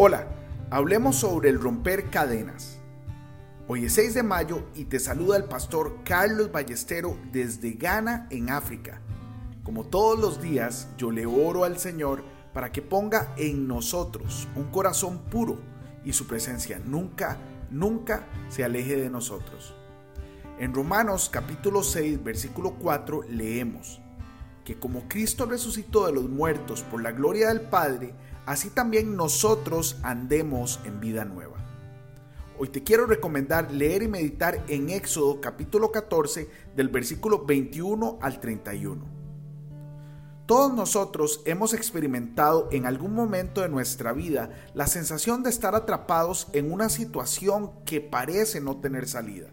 Hola, hablemos sobre el romper cadenas. Hoy es 6 de mayo y te saluda el pastor Carlos Ballestero desde Ghana, en África. Como todos los días, yo le oro al Señor para que ponga en nosotros un corazón puro y su presencia nunca, nunca se aleje de nosotros. En Romanos capítulo 6, versículo 4 leemos que como Cristo resucitó de los muertos por la gloria del Padre, así también nosotros andemos en vida nueva. Hoy te quiero recomendar leer y meditar en Éxodo capítulo 14 del versículo 21 al 31. Todos nosotros hemos experimentado en algún momento de nuestra vida la sensación de estar atrapados en una situación que parece no tener salida,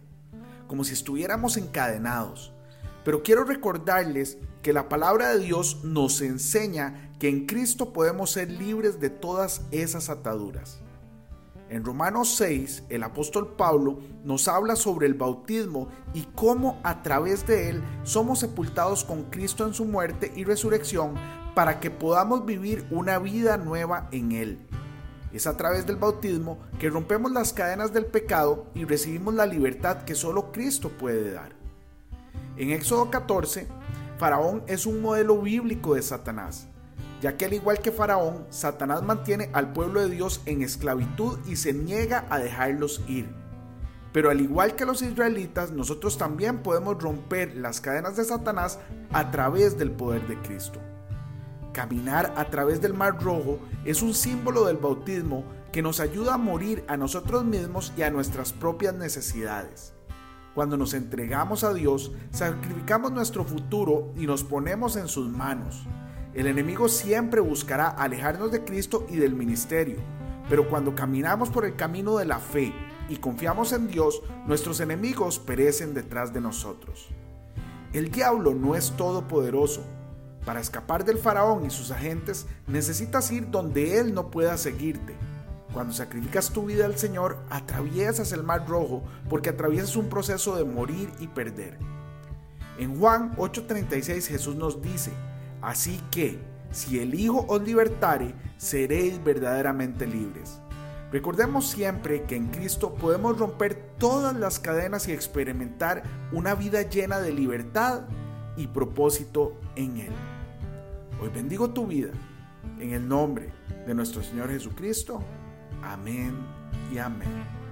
como si estuviéramos encadenados. Pero quiero recordarles que la palabra de Dios nos enseña que en Cristo podemos ser libres de todas esas ataduras. En Romanos 6, el apóstol Pablo nos habla sobre el bautismo y cómo a través de él somos sepultados con Cristo en su muerte y resurrección para que podamos vivir una vida nueva en él. Es a través del bautismo que rompemos las cadenas del pecado y recibimos la libertad que solo Cristo puede dar. En Éxodo 14, Faraón es un modelo bíblico de Satanás, ya que al igual que Faraón, Satanás mantiene al pueblo de Dios en esclavitud y se niega a dejarlos ir. Pero al igual que los israelitas, nosotros también podemos romper las cadenas de Satanás a través del poder de Cristo. Caminar a través del Mar Rojo es un símbolo del bautismo que nos ayuda a morir a nosotros mismos y a nuestras propias necesidades. Cuando nos entregamos a Dios, sacrificamos nuestro futuro y nos ponemos en sus manos. El enemigo siempre buscará alejarnos de Cristo y del ministerio, pero cuando caminamos por el camino de la fe y confiamos en Dios, nuestros enemigos perecen detrás de nosotros. El diablo no es todopoderoso. Para escapar del faraón y sus agentes necesitas ir donde él no pueda seguirte. Cuando sacrificas tu vida al Señor, atraviesas el mar rojo porque atraviesas un proceso de morir y perder. En Juan 8:36 Jesús nos dice, así que si el Hijo os libertare, seréis verdaderamente libres. Recordemos siempre que en Cristo podemos romper todas las cadenas y experimentar una vida llena de libertad y propósito en Él. Hoy bendigo tu vida en el nombre de nuestro Señor Jesucristo. Amén y amén.